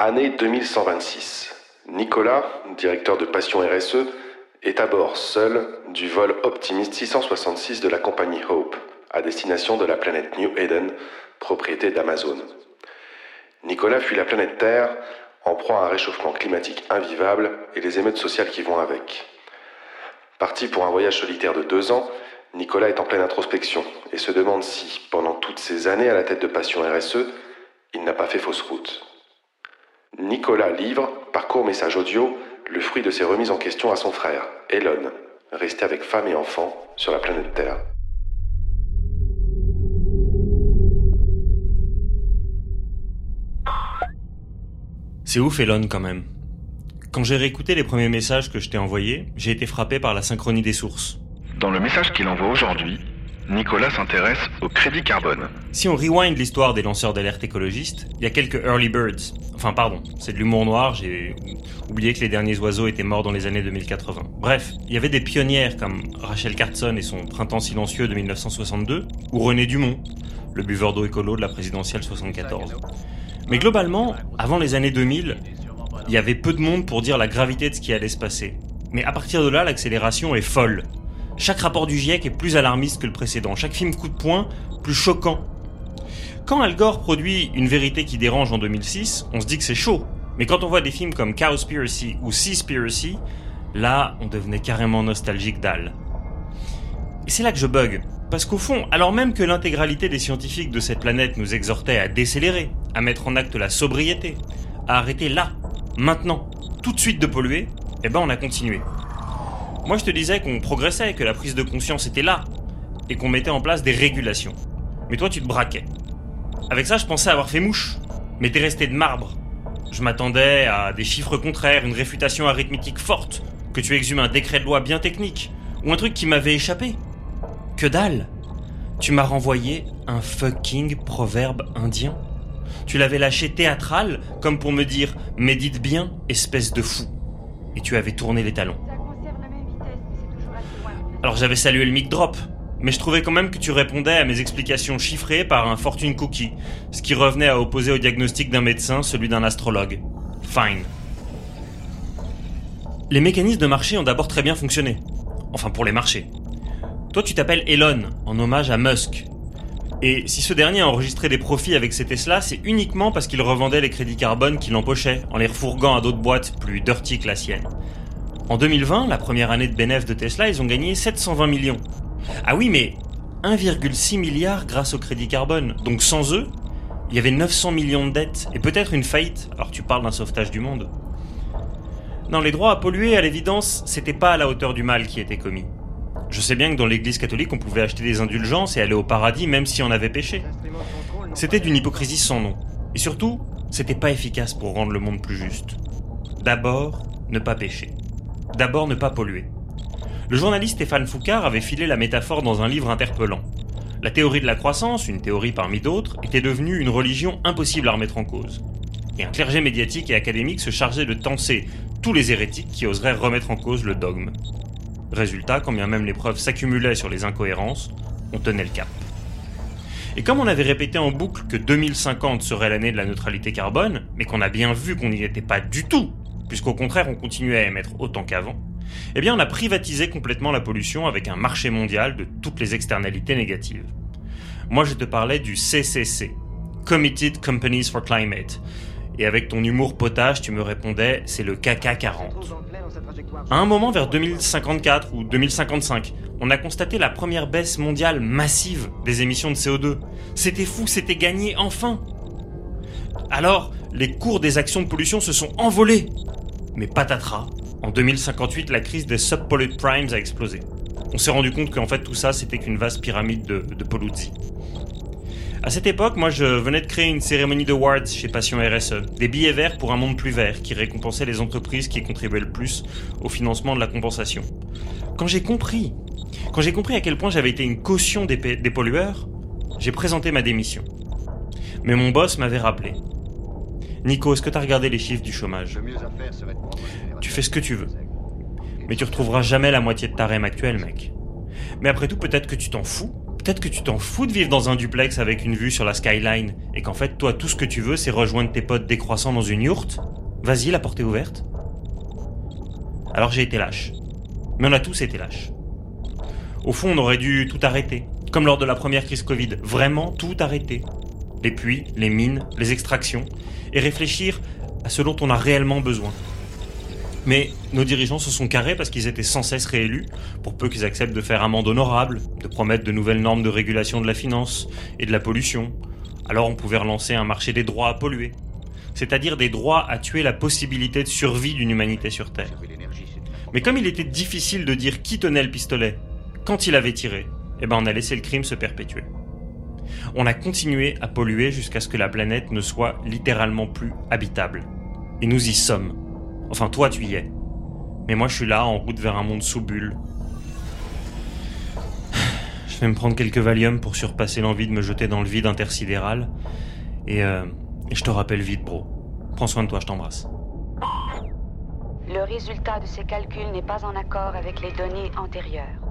Année 2126. Nicolas, directeur de Passion RSE, est à bord seul du vol Optimist 666 de la compagnie Hope à destination de la planète New Eden, propriété d'Amazon. Nicolas fuit la planète Terre en proie à un réchauffement climatique invivable et les émeutes sociales qui vont avec. Parti pour un voyage solitaire de deux ans, Nicolas est en pleine introspection et se demande si, pendant toutes ces années à la tête de Passion RSE, il n'a pas fait fausse route. Nicolas livre, par court message audio, le fruit de ses remises en question à son frère, Elon, resté avec femme et enfants sur la planète Terre. C'est ouf Elon quand même. Quand j'ai réécouté les premiers messages que je t'ai envoyés, j'ai été frappé par la synchronie des sources. Dans le message qu'il envoie aujourd'hui, Nicolas s'intéresse au crédit carbone. Si on rewind l'histoire des lanceurs d'alerte écologistes, il y a quelques early birds. Enfin pardon, c'est de l'humour noir, j'ai oublié que les derniers oiseaux étaient morts dans les années 2080. Bref, il y avait des pionnières comme Rachel Carson et son Printemps silencieux de 1962, ou René Dumont, le buveur d'eau écolo de la présidentielle 74. Mais globalement, avant les années 2000, il y avait peu de monde pour dire la gravité de ce qui allait se passer. Mais à partir de là, l'accélération est folle. Chaque rapport du GIEC est plus alarmiste que le précédent, chaque film coup de poing plus choquant. Quand Al Gore produit Une vérité qui dérange en 2006, on se dit que c'est chaud. Mais quand on voit des films comme Cowspiracy ou Seaspiracy, là, on devenait carrément nostalgique d'Al. Et c'est là que je bug. Parce qu'au fond, alors même que l'intégralité des scientifiques de cette planète nous exhortait à décélérer, à mettre en acte la sobriété, à arrêter là, maintenant, tout de suite de polluer, eh ben on a continué. Moi, je te disais qu'on progressait, que la prise de conscience était là, et qu'on mettait en place des régulations. Mais toi, tu te braquais. Avec ça, je pensais avoir fait mouche, mais t'es resté de marbre. Je m'attendais à des chiffres contraires, une réfutation arithmétique forte, que tu exhumes un décret de loi bien technique, ou un truc qui m'avait échappé. Que dalle Tu m'as renvoyé un fucking proverbe indien Tu l'avais lâché théâtral, comme pour me dire médite bien, espèce de fou. Et tu avais tourné les talons. Alors j'avais salué le mic drop, mais je trouvais quand même que tu répondais à mes explications chiffrées par un fortune cookie, ce qui revenait à opposer au diagnostic d'un médecin celui d'un astrologue. Fine. Les mécanismes de marché ont d'abord très bien fonctionné. Enfin pour les marchés. Toi tu t'appelles Elon, en hommage à Musk. Et si ce dernier a enregistré des profits avec ses Tesla, c'est uniquement parce qu'il revendait les crédits carbone qu'il empochait, en les refourguant à d'autres boîtes plus dirty que la sienne. En 2020, la première année de bénéfice de Tesla, ils ont gagné 720 millions. Ah oui, mais 1,6 milliard grâce au crédit carbone. Donc sans eux, il y avait 900 millions de dettes et peut-être une faillite. Alors tu parles d'un sauvetage du monde. Non, les droits à polluer, à l'évidence, c'était pas à la hauteur du mal qui était commis. Je sais bien que dans l'église catholique, on pouvait acheter des indulgences et aller au paradis même si on avait péché. C'était d'une hypocrisie sans nom. Et surtout, c'était pas efficace pour rendre le monde plus juste. D'abord, ne pas pécher. D'abord ne pas polluer. Le journaliste Stéphane Foucard avait filé la métaphore dans un livre interpellant. La théorie de la croissance, une théorie parmi d'autres, était devenue une religion impossible à remettre en cause. Et un clergé médiatique et académique se chargeait de tenser tous les hérétiques qui oseraient remettre en cause le dogme. Résultat, quand bien même les preuves s'accumulaient sur les incohérences, on tenait le cap. Et comme on avait répété en boucle que 2050 serait l'année de la neutralité carbone, mais qu'on a bien vu qu'on n'y était pas du tout puisqu'au contraire on continuait à émettre autant qu'avant, eh bien on a privatisé complètement la pollution avec un marché mondial de toutes les externalités négatives. Moi je te parlais du CCC, Committed Companies for Climate, et avec ton humour potage tu me répondais c'est le KK 40. À un moment vers 2054 ou 2055, on a constaté la première baisse mondiale massive des émissions de CO2. C'était fou, c'était gagné enfin. Alors, les cours des actions de pollution se sont envolés. Mais patatras, en 2058, la crise des subpollute primes a explosé. On s'est rendu compte qu'en fait tout ça, c'était qu'une vaste pyramide de, de. À cette époque, moi je venais de créer une cérémonie d'awards chez Passion RSE, des billets verts pour un monde plus vert qui récompensait les entreprises qui contribuaient le plus au financement de la compensation. Quand j'ai compris, quand j'ai compris à quel point j'avais été une caution des pollueurs, j'ai présenté ma démission. Mais mon boss m'avait rappelé. Nico, est-ce que t'as regardé les chiffres du chômage Tu fais ce que tu veux. Mais tu retrouveras jamais la moitié de ta REM actuelle, mec. Mais après tout, peut-être que tu t'en fous Peut-être que tu t'en fous de vivre dans un duplex avec une vue sur la skyline et qu'en fait, toi, tout ce que tu veux, c'est rejoindre tes potes décroissants dans une yourte Vas-y, la porte est ouverte. Alors j'ai été lâche. Mais on a tous été lâches. Au fond, on aurait dû tout arrêter. Comme lors de la première crise Covid. Vraiment tout arrêter. Les puits, les mines, les extractions. Et réfléchir à ce dont on a réellement besoin. Mais nos dirigeants se sont carrés parce qu'ils étaient sans cesse réélus, pour peu qu'ils acceptent de faire amende honorable, de promettre de nouvelles normes de régulation de la finance et de la pollution. Alors on pouvait relancer un marché des droits à polluer, c'est-à-dire des droits à tuer la possibilité de survie d'une humanité sur Terre. Mais comme il était difficile de dire qui tenait le pistolet, quand il avait tiré, eh ben on a laissé le crime se perpétuer. On a continué à polluer jusqu'à ce que la planète ne soit littéralement plus habitable. Et nous y sommes. Enfin, toi, tu y es. Mais moi, je suis là, en route vers un monde sous bulle. Je vais me prendre quelques Valium pour surpasser l'envie de me jeter dans le vide intersidéral. Et, euh, et je te rappelle vite, bro. Prends soin de toi, je t'embrasse. Le résultat de ces calculs n'est pas en accord avec les données antérieures.